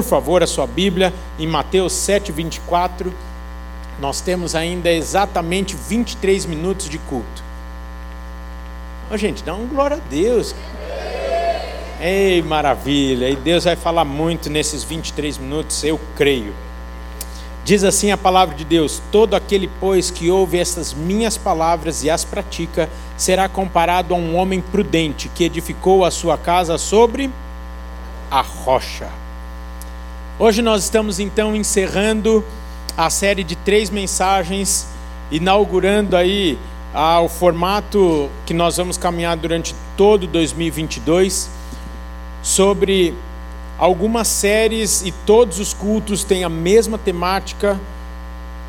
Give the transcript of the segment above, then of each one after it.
por favor, a sua Bíblia em Mateus 7, 24. Nós temos ainda exatamente 23 minutos de culto. Oh, gente, dá um glória a Deus. Ei, maravilha! E Deus vai falar muito nesses 23 minutos, eu creio. Diz assim a palavra de Deus: Todo aquele, pois, que ouve estas minhas palavras e as pratica, será comparado a um homem prudente que edificou a sua casa sobre a rocha. Hoje nós estamos então encerrando a série de três mensagens, inaugurando aí ah, o formato que nós vamos caminhar durante todo 2022 sobre algumas séries e todos os cultos têm a mesma temática.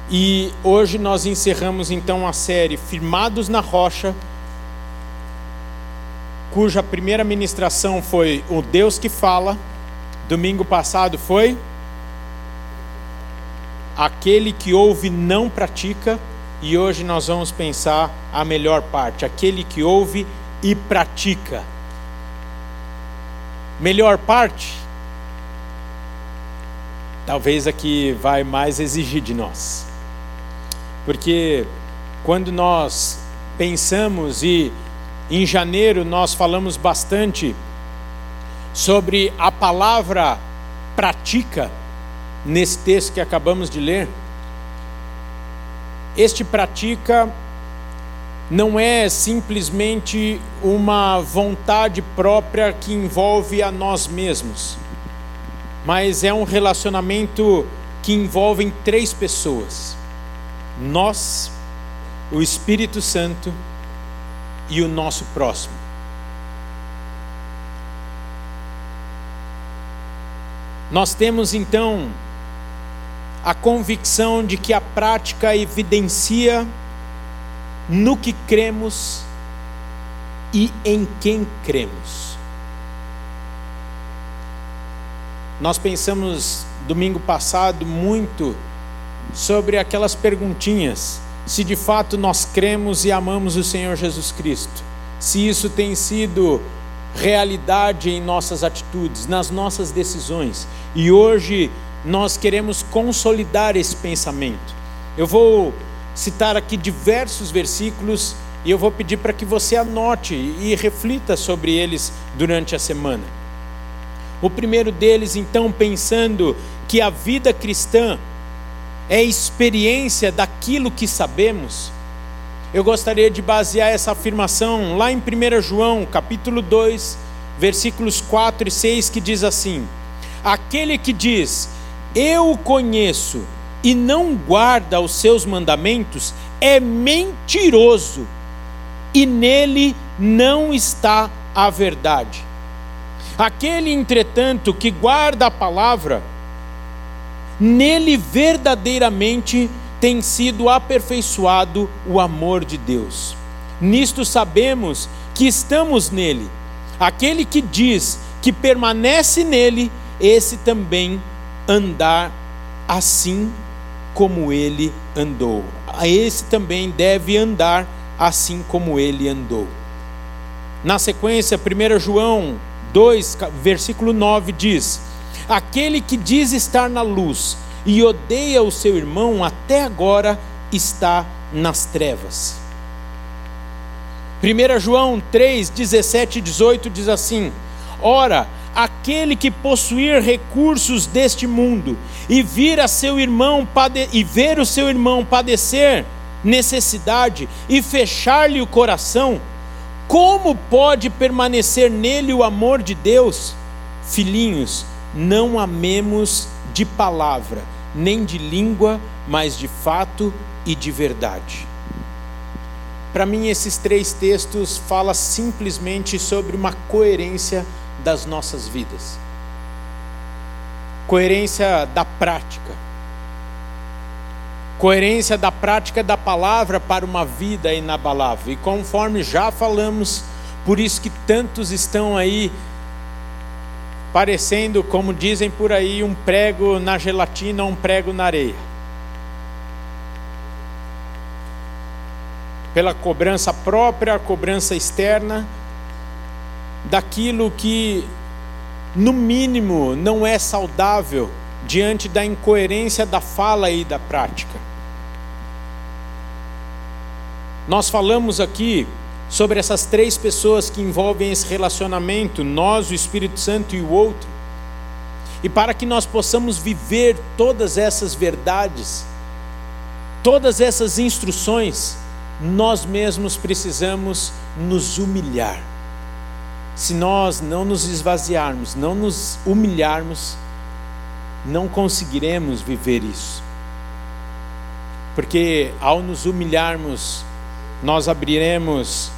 E hoje nós encerramos então a série Firmados na Rocha, cuja primeira ministração foi O Deus que Fala. Domingo passado foi Aquele que ouve não pratica, e hoje nós vamos pensar a melhor parte: aquele que ouve e pratica. Melhor parte? Talvez aqui vai mais exigir de nós. Porque quando nós pensamos e em janeiro nós falamos bastante sobre a palavra pratica nesse texto que acabamos de ler. Este pratica não é simplesmente uma vontade própria que envolve a nós mesmos, mas é um relacionamento que envolve três pessoas: nós, o Espírito Santo e o nosso próximo. Nós temos então a convicção de que a prática evidencia no que cremos e em quem cremos. Nós pensamos domingo passado muito sobre aquelas perguntinhas: se de fato nós cremos e amamos o Senhor Jesus Cristo, se isso tem sido realidade em nossas atitudes, nas nossas decisões. E hoje nós queremos consolidar esse pensamento. Eu vou citar aqui diversos versículos e eu vou pedir para que você anote e reflita sobre eles durante a semana. O primeiro deles, então, pensando que a vida cristã é experiência daquilo que sabemos. Eu gostaria de basear essa afirmação lá em 1 João, capítulo 2, versículos 4 e 6, que diz assim: Aquele que diz, eu o conheço e não guarda os seus mandamentos, é mentiroso e nele não está a verdade. Aquele, entretanto, que guarda a palavra, nele verdadeiramente tem sido aperfeiçoado o amor de Deus. Nisto sabemos que estamos nele. Aquele que diz que permanece nele, esse também andar assim como ele andou. Esse também deve andar assim como ele andou. Na sequência, 1 João 2, versículo 9 diz: Aquele que diz estar na luz e odeia o seu irmão até agora está nas trevas. 1 João 3, 17 e 18 diz assim: Ora, aquele que possuir recursos deste mundo e vir a seu irmão e ver o seu irmão padecer necessidade e fechar-lhe o coração, como pode permanecer nele o amor de Deus? Filhinhos, não amemos de palavra, nem de língua, mas de fato e de verdade. Para mim, esses três textos falam simplesmente sobre uma coerência das nossas vidas. Coerência da prática. Coerência da prática da palavra para uma vida inabalável. E conforme já falamos, por isso que tantos estão aí parecendo, como dizem por aí, um prego na gelatina, um prego na areia. Pela cobrança própria, a cobrança externa, daquilo que no mínimo, não é saudável diante da incoerência da fala e da prática. Nós falamos aqui sobre essas três pessoas que envolvem esse relacionamento, nós, o Espírito Santo e o outro. E para que nós possamos viver todas essas verdades, todas essas instruções, nós mesmos precisamos nos humilhar. Se nós não nos esvaziarmos, não nos humilharmos, não conseguiremos viver isso. Porque ao nos humilharmos, nós abriremos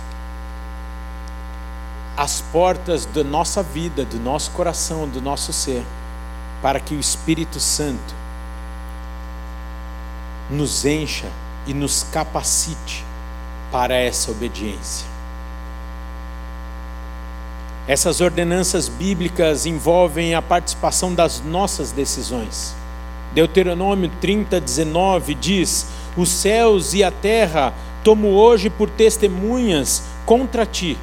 as portas da nossa vida, do nosso coração, do nosso ser, para que o Espírito Santo nos encha e nos capacite para essa obediência. Essas ordenanças bíblicas envolvem a participação das nossas decisões. Deuteronômio 30, 19 diz: Os céus e a terra tomo hoje por testemunhas contra ti,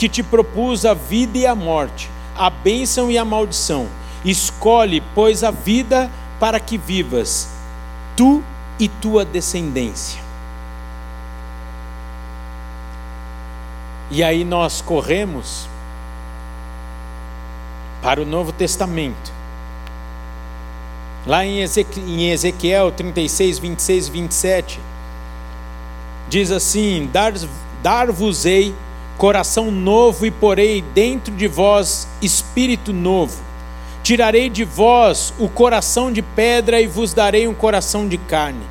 que te propus a vida e a morte, a bênção e a maldição. Escolhe, pois, a vida para que vivas, tu e tua descendência. E aí nós corremos para o Novo Testamento. Lá em Ezequiel 36, 26 e 27, diz assim: Dar-vos-ei coração novo e porei dentro de vós espírito novo. Tirarei de vós o coração de pedra e vos darei um coração de carne.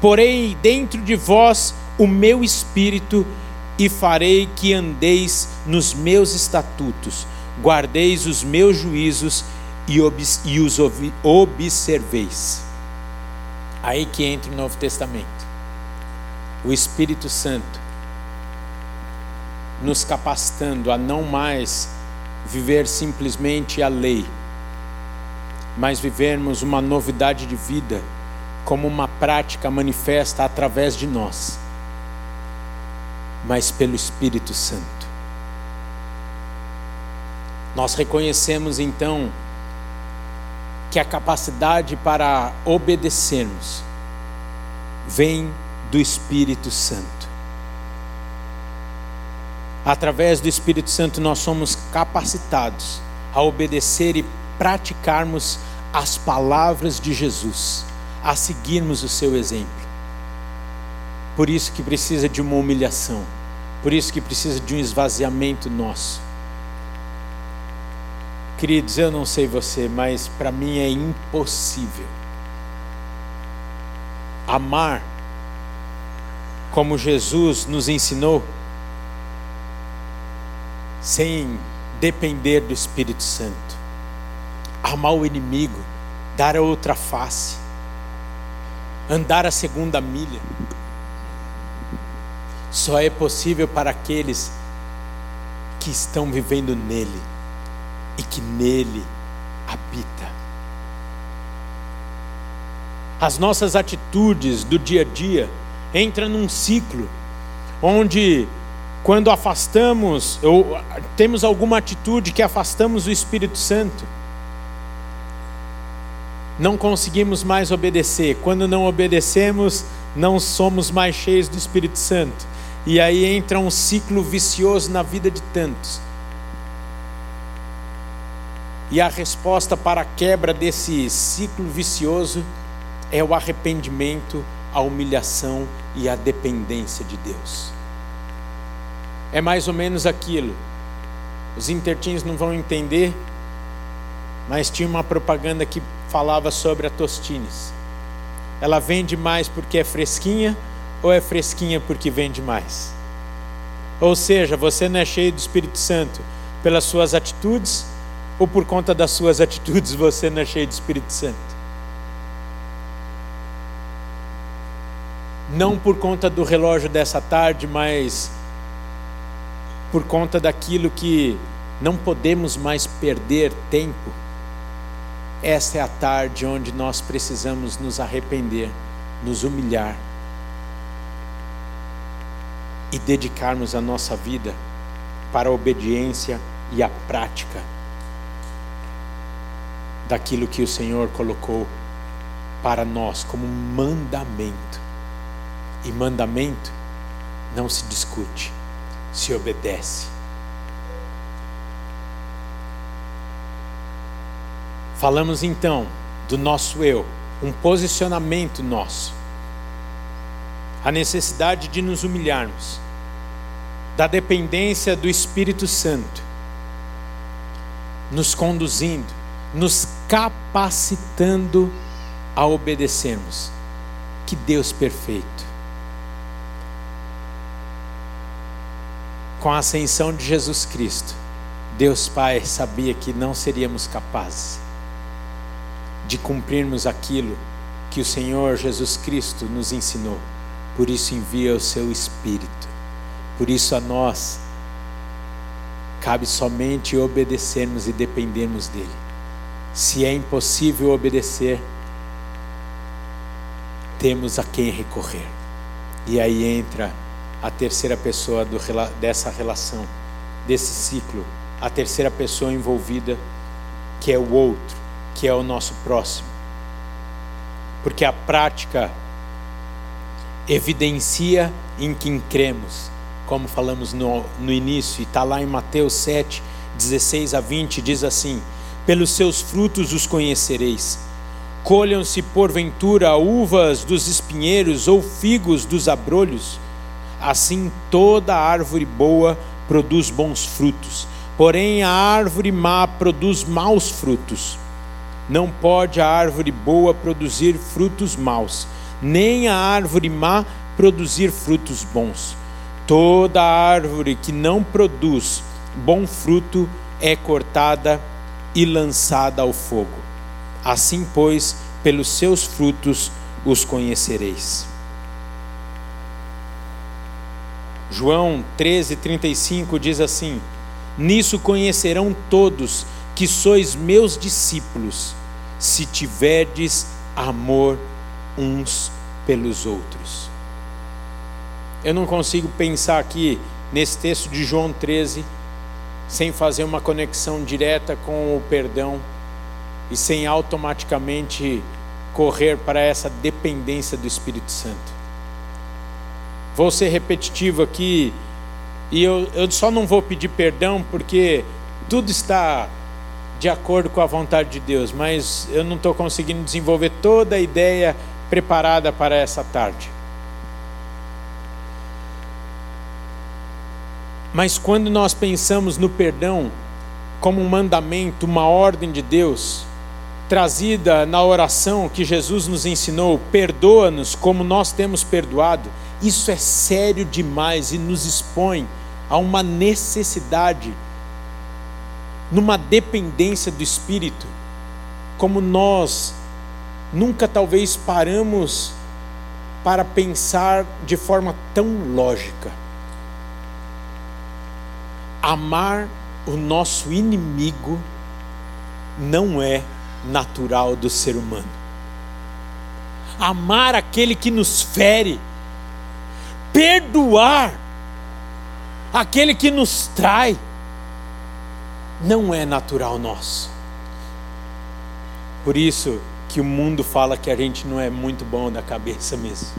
Porei dentro de vós o meu espírito e farei que andeis nos meus estatutos guardeis os meus juízos e, e os observeis. Aí que entra o Novo Testamento. O Espírito Santo nos capacitando a não mais viver simplesmente a lei, mas vivermos uma novidade de vida como uma prática manifesta através de nós, mas pelo Espírito Santo. Nós reconhecemos então que a capacidade para obedecermos vem do Espírito Santo. Através do Espírito Santo nós somos capacitados a obedecer e praticarmos as palavras de Jesus, a seguirmos o seu exemplo. Por isso que precisa de uma humilhação, por isso que precisa de um esvaziamento nosso Queridos, eu não sei você, mas para mim é impossível amar como Jesus nos ensinou, sem depender do Espírito Santo. Amar o inimigo, dar a outra face, andar a segunda milha, só é possível para aqueles que estão vivendo nele e que nele habita. As nossas atitudes do dia a dia entram num ciclo onde quando afastamos ou temos alguma atitude que afastamos o Espírito Santo, não conseguimos mais obedecer. Quando não obedecemos, não somos mais cheios do Espírito Santo. E aí entra um ciclo vicioso na vida de tantos e a resposta para a quebra desse ciclo vicioso é o arrependimento, a humilhação e a dependência de Deus. É mais ou menos aquilo. Os intertins não vão entender, mas tinha uma propaganda que falava sobre a Tostines. Ela vende mais porque é fresquinha ou é fresquinha porque vende mais? Ou seja, você não é cheio do Espírito Santo pelas suas atitudes, ou por conta das suas atitudes você não é cheio de Espírito Santo? Não por conta do relógio dessa tarde, mas por conta daquilo que não podemos mais perder tempo. Esta é a tarde onde nós precisamos nos arrepender, nos humilhar e dedicarmos a nossa vida para a obediência e a prática daquilo que o Senhor colocou para nós como mandamento. E mandamento não se discute, se obedece. Falamos então do nosso eu, um posicionamento nosso, a necessidade de nos humilharmos, da dependência do Espírito Santo, nos conduzindo, nos capacitando a obedecermos. Que Deus perfeito. Com a ascensão de Jesus Cristo, Deus Pai sabia que não seríamos capazes de cumprirmos aquilo que o Senhor Jesus Cristo nos ensinou. Por isso envia o seu Espírito. Por isso a nós cabe somente obedecermos e dependermos dele. Se é impossível obedecer, temos a quem recorrer. E aí entra a terceira pessoa do, dessa relação, desse ciclo, a terceira pessoa envolvida, que é o outro que é o nosso próximo. Porque a prática evidencia em quem cremos, como falamos no, no início, e está lá em Mateus 7, 16 a 20, diz assim: Pelos seus frutos os conhecereis. Colham-se porventura uvas dos espinheiros ou figos dos abrolhos. Assim toda árvore boa produz bons frutos, porém a árvore má produz maus frutos. Não pode a árvore boa produzir frutos maus, nem a árvore má produzir frutos bons. Toda árvore que não produz bom fruto é cortada e lançada ao fogo. Assim, pois, pelos seus frutos os conhecereis. João 13:35 diz assim: Nisso conhecerão todos que sois meus discípulos, se tiverdes amor uns pelos outros. Eu não consigo pensar aqui nesse texto de João 13 sem fazer uma conexão direta com o perdão e sem automaticamente correr para essa dependência do Espírito Santo. Vou ser repetitivo aqui e eu, eu só não vou pedir perdão porque tudo está de acordo com a vontade de Deus, mas eu não estou conseguindo desenvolver toda a ideia preparada para essa tarde. Mas quando nós pensamos no perdão como um mandamento, uma ordem de Deus, trazida na oração que Jesus nos ensinou, perdoa-nos como nós temos perdoado, isso é sério demais e nos expõe a uma necessidade numa dependência do Espírito, como nós nunca talvez paramos para pensar de forma tão lógica. Amar o nosso inimigo não é natural do ser humano. Amar aquele que nos fere, perdoar aquele que nos trai, não é natural nosso. Por isso que o mundo fala que a gente não é muito bom da cabeça mesmo.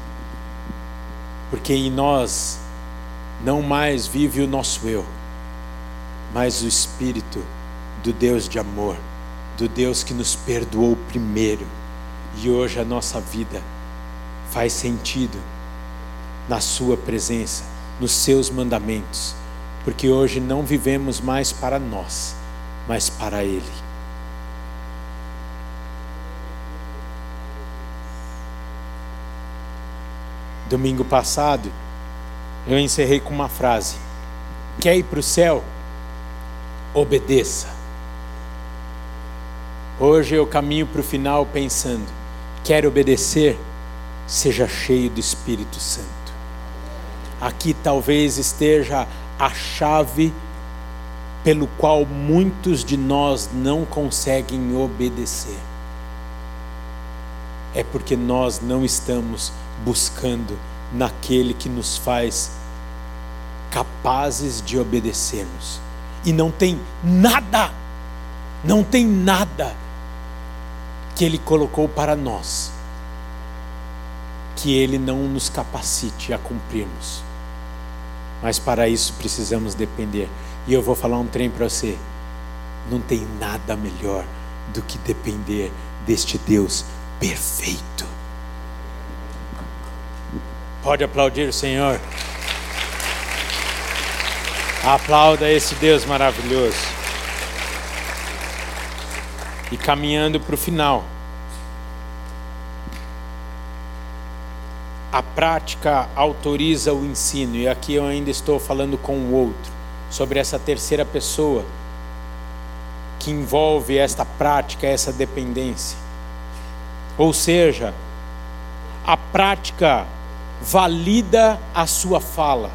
Porque em nós não mais vive o nosso eu, mas o espírito do Deus de amor, do Deus que nos perdoou primeiro. E hoje a nossa vida faz sentido na sua presença, nos seus mandamentos porque hoje não vivemos mais para nós, mas para Ele. Domingo passado, eu encerrei com uma frase: Quer ir para o céu? Obedeça. Hoje eu caminho para o final pensando: quer obedecer? Seja cheio do Espírito Santo. Aqui talvez esteja a chave pelo qual muitos de nós não conseguem obedecer. É porque nós não estamos buscando naquele que nos faz capazes de obedecermos. E não tem nada, não tem nada que Ele colocou para nós, que Ele não nos capacite a cumprirmos. Mas para isso precisamos depender. E eu vou falar um trem para você. Não tem nada melhor do que depender deste Deus perfeito. Pode aplaudir o Senhor. Aplauda esse Deus maravilhoso. E caminhando para o final. A prática autoriza o ensino, e aqui eu ainda estou falando com o outro, sobre essa terceira pessoa que envolve esta prática, essa dependência. Ou seja, a prática valida a sua fala.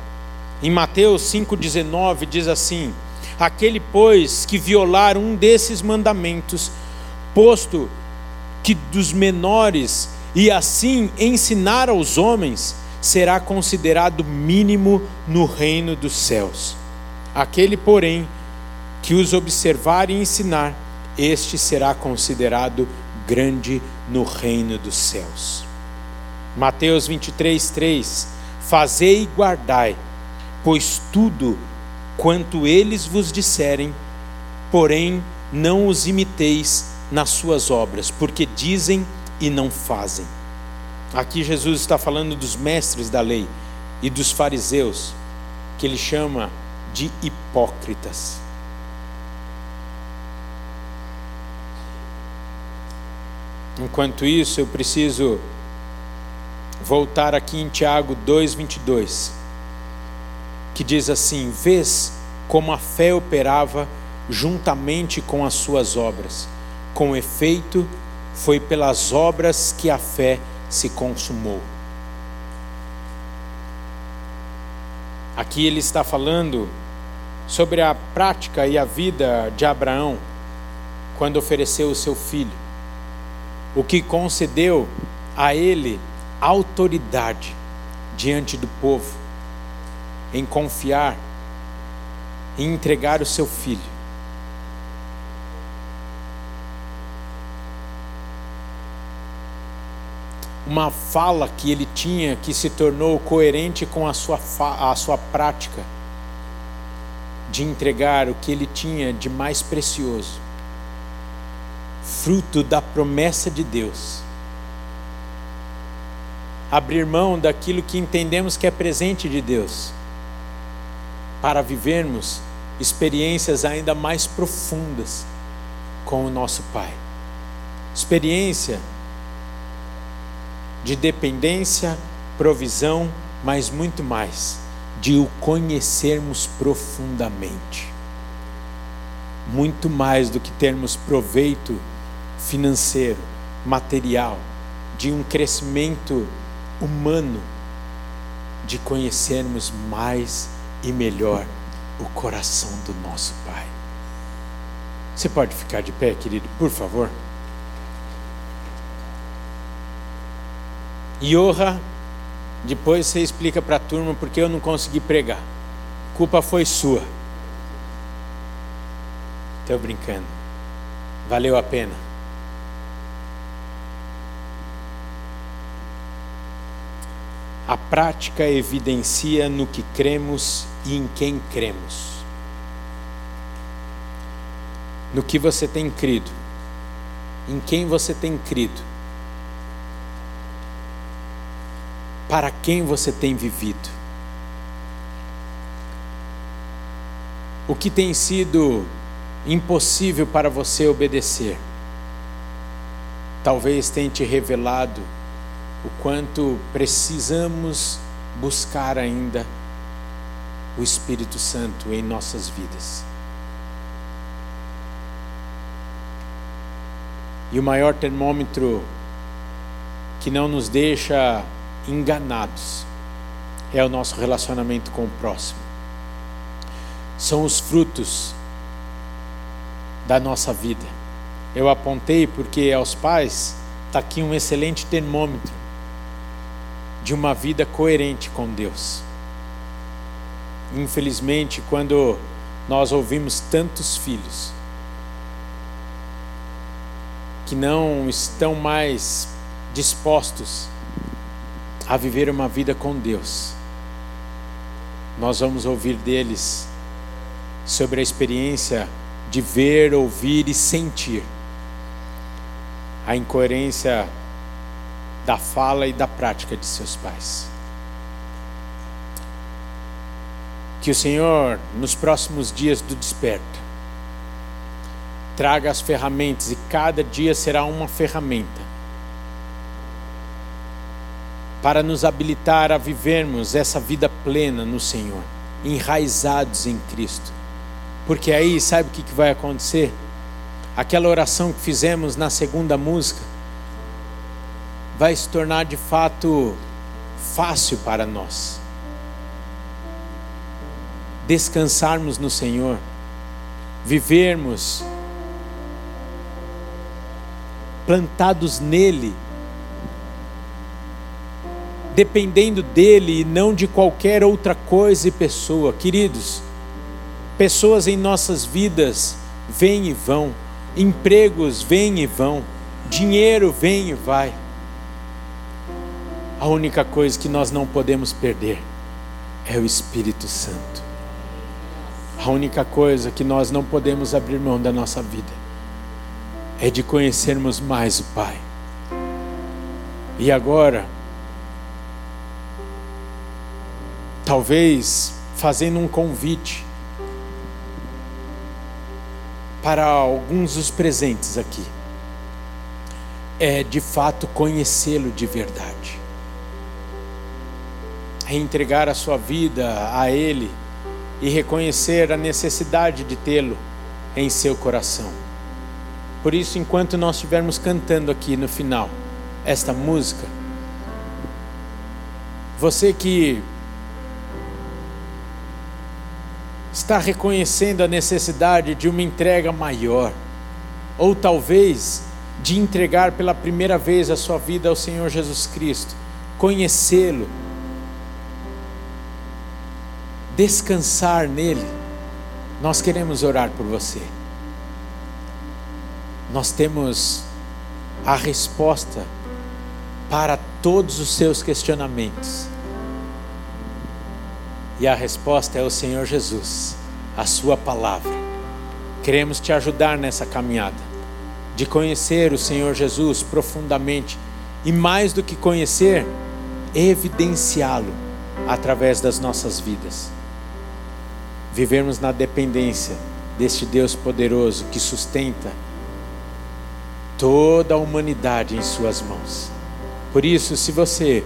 Em Mateus 5,19 diz assim: Aquele, pois, que violar um desses mandamentos, posto que dos menores, e assim ensinar aos homens, será considerado mínimo no reino dos céus. Aquele, porém, que os observar e ensinar, este será considerado grande no reino dos céus. Mateus 23, 3: Fazei e guardai pois tudo quanto eles vos disserem, porém não os imiteis nas suas obras, porque dizem e não fazem. Aqui Jesus está falando dos mestres da lei e dos fariseus, que ele chama de hipócritas. Enquanto isso, eu preciso voltar aqui em Tiago 2:22 que diz assim: Vês como a fé operava juntamente com as suas obras. Com efeito, foi pelas obras que a fé se consumou. Aqui ele está falando sobre a prática e a vida de Abraão quando ofereceu o seu filho, o que concedeu a ele autoridade diante do povo em confiar, em entregar o seu filho. Uma fala que ele tinha que se tornou coerente com a sua, a sua prática de entregar o que ele tinha de mais precioso, fruto da promessa de Deus. Abrir mão daquilo que entendemos que é presente de Deus para vivermos experiências ainda mais profundas com o nosso Pai. Experiência de dependência, provisão, mas muito mais, de o conhecermos profundamente. Muito mais do que termos proveito financeiro, material, de um crescimento humano, de conhecermos mais e melhor o coração do nosso Pai. Você pode ficar de pé, querido, por favor? Iorra, depois você explica para a turma porque eu não consegui pregar. Culpa foi sua. Estou brincando. Valeu a pena. A prática evidencia no que cremos e em quem cremos. No que você tem crido, em quem você tem crido, para quem você tem vivido. O que tem sido impossível para você obedecer, talvez tenha te revelado o quanto precisamos buscar ainda o Espírito Santo em nossas vidas. E o maior termômetro que não nos deixa enganados é o nosso relacionamento com o próximo. São os frutos da nossa vida. Eu apontei porque aos pais está aqui um excelente termômetro de uma vida coerente com Deus. Infelizmente, quando nós ouvimos tantos filhos que não estão mais dispostos a viver uma vida com Deus, nós vamos ouvir deles sobre a experiência de ver, ouvir e sentir a incoerência da fala e da prática de seus pais. Que o Senhor, nos próximos dias do desperto, traga as ferramentas e cada dia será uma ferramenta para nos habilitar a vivermos essa vida plena no Senhor, enraizados em Cristo. Porque aí, sabe o que vai acontecer? Aquela oração que fizemos na segunda música vai se tornar de fato fácil para nós. Descansarmos no Senhor, vivermos plantados nele, dependendo dele e não de qualquer outra coisa e pessoa. Queridos, pessoas em nossas vidas vêm e vão, empregos vêm e vão, dinheiro vem e vai. A única coisa que nós não podemos perder é o Espírito Santo. A única coisa que nós não podemos abrir mão da nossa vida é de conhecermos mais o Pai. E agora, talvez fazendo um convite para alguns dos presentes aqui, é de fato conhecê-lo de verdade, é entregar a sua vida a Ele e reconhecer a necessidade de tê-lo em seu coração. Por isso, enquanto nós estivermos cantando aqui no final esta música, você que está reconhecendo a necessidade de uma entrega maior, ou talvez de entregar pela primeira vez a sua vida ao Senhor Jesus Cristo, conhecê-lo, descansar nele, nós queremos orar por você nós temos a resposta para todos os seus questionamentos. E a resposta é o Senhor Jesus, a Sua palavra. Queremos te ajudar nessa caminhada, de conhecer o Senhor Jesus profundamente e, mais do que conhecer, evidenciá-lo através das nossas vidas. Vivermos na dependência deste Deus poderoso que sustenta toda a humanidade em Suas mãos. Por isso, se você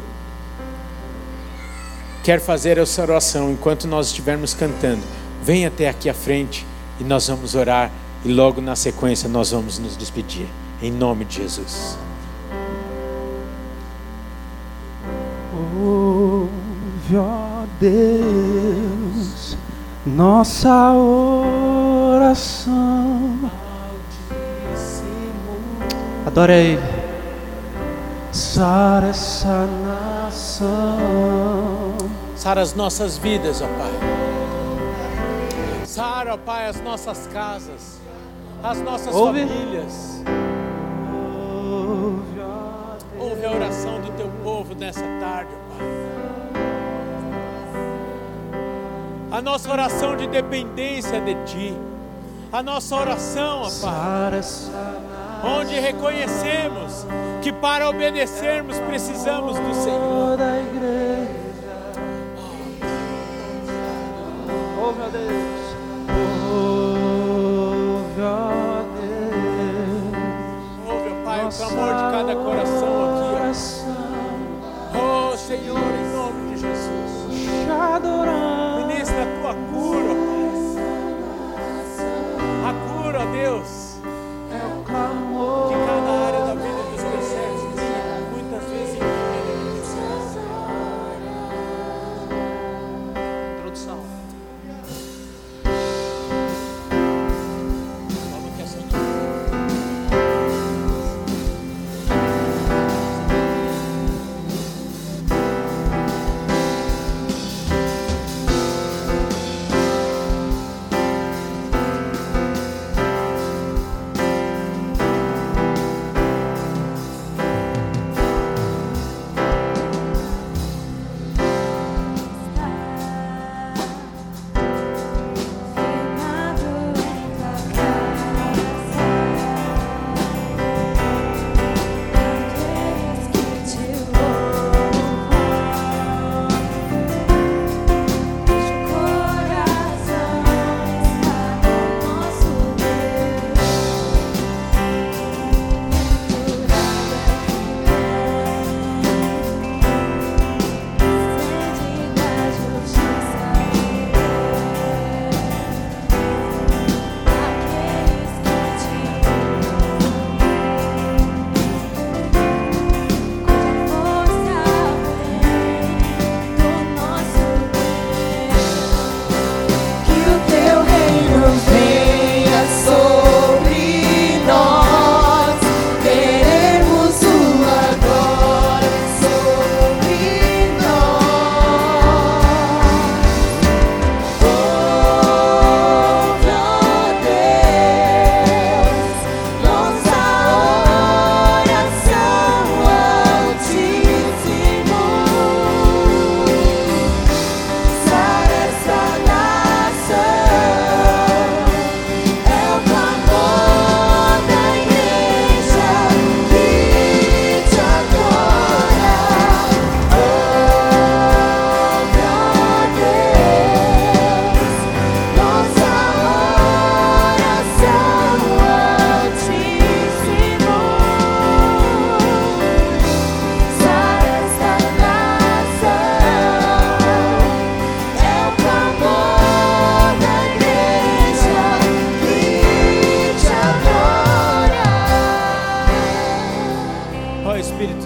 quer fazer essa oração enquanto nós estivermos cantando, venha até aqui à frente e nós vamos orar e logo na sequência nós vamos nos despedir. Em nome de Jesus. Ouve, ó Deus, nossa oração Adore a Ele. Sara essa nação. Sara as nossas vidas, ó Pai. Sara, ó Pai, as nossas casas, as nossas Ouve. famílias. Ouve a oração do teu povo nessa tarde, ó Pai. A nossa oração de dependência de Ti. A nossa oração, ó Pai onde reconhecemos que para obedecermos precisamos do Senhor. Oh meu Deus. Oh meu Deus. Ouve, Pai, o clamor de cada coração aqui. Oh Senhor, em nome de Jesus. Ministra a tua cura,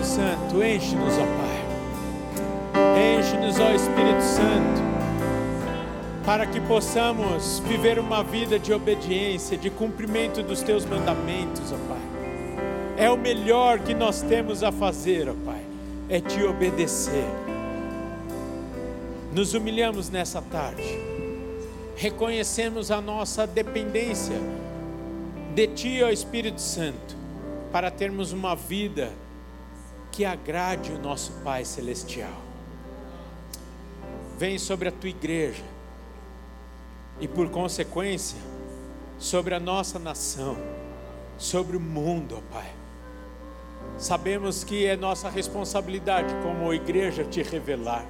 Espírito Santo, enche-nos, ó Pai. Enche-nos, ó Espírito Santo, para que possamos viver uma vida de obediência, de cumprimento dos teus mandamentos, ó Pai. É o melhor que nós temos a fazer, ó Pai, é te obedecer. Nos humilhamos nessa tarde, reconhecemos a nossa dependência de Ti, ó Espírito Santo, para termos uma vida que agrade o nosso Pai Celestial. Vem sobre a tua igreja e, por consequência, sobre a nossa nação, sobre o mundo, ó Pai. Sabemos que é nossa responsabilidade como igreja te revelar.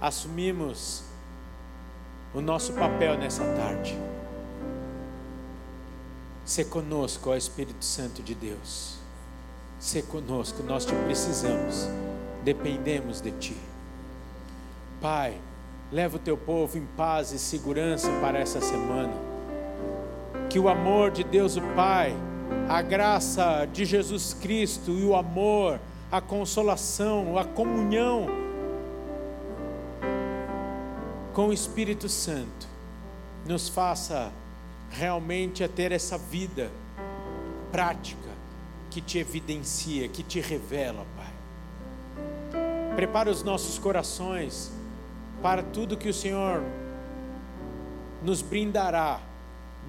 Assumimos o nosso papel nessa tarde. Se conosco, ó Espírito Santo de Deus. Se conosco, nós te precisamos. Dependemos de ti. Pai, leva o teu povo em paz e segurança para essa semana. Que o amor de Deus o Pai, a graça de Jesus Cristo e o amor, a consolação, a comunhão com o Espírito Santo nos faça realmente a ter essa vida prática que te evidencia, que te revela, Pai. Prepara os nossos corações para tudo que o Senhor nos brindará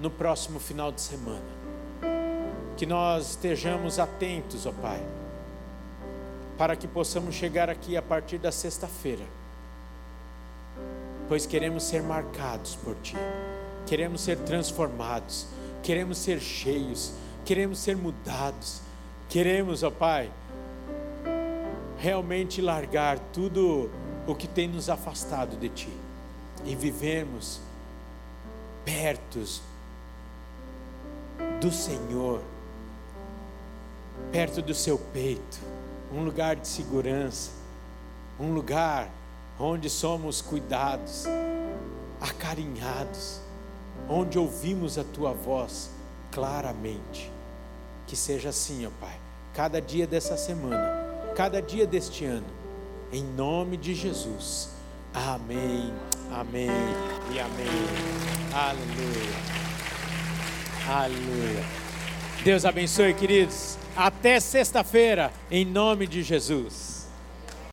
no próximo final de semana. Que nós estejamos atentos, ó Pai, para que possamos chegar aqui a partir da sexta-feira, pois queremos ser marcados por Ti queremos ser transformados, queremos ser cheios, queremos ser mudados, queremos, ó Pai, realmente largar tudo o que tem nos afastado de Ti e vivermos perto do Senhor, perto do Seu peito, um lugar de segurança, um lugar onde somos cuidados, acarinhados onde ouvimos a tua voz claramente. Que seja assim, ó Pai, cada dia dessa semana, cada dia deste ano, em nome de Jesus. Amém, amém e amém. Aleluia. Aleluia. Deus abençoe, queridos. Até sexta-feira, em nome de Jesus.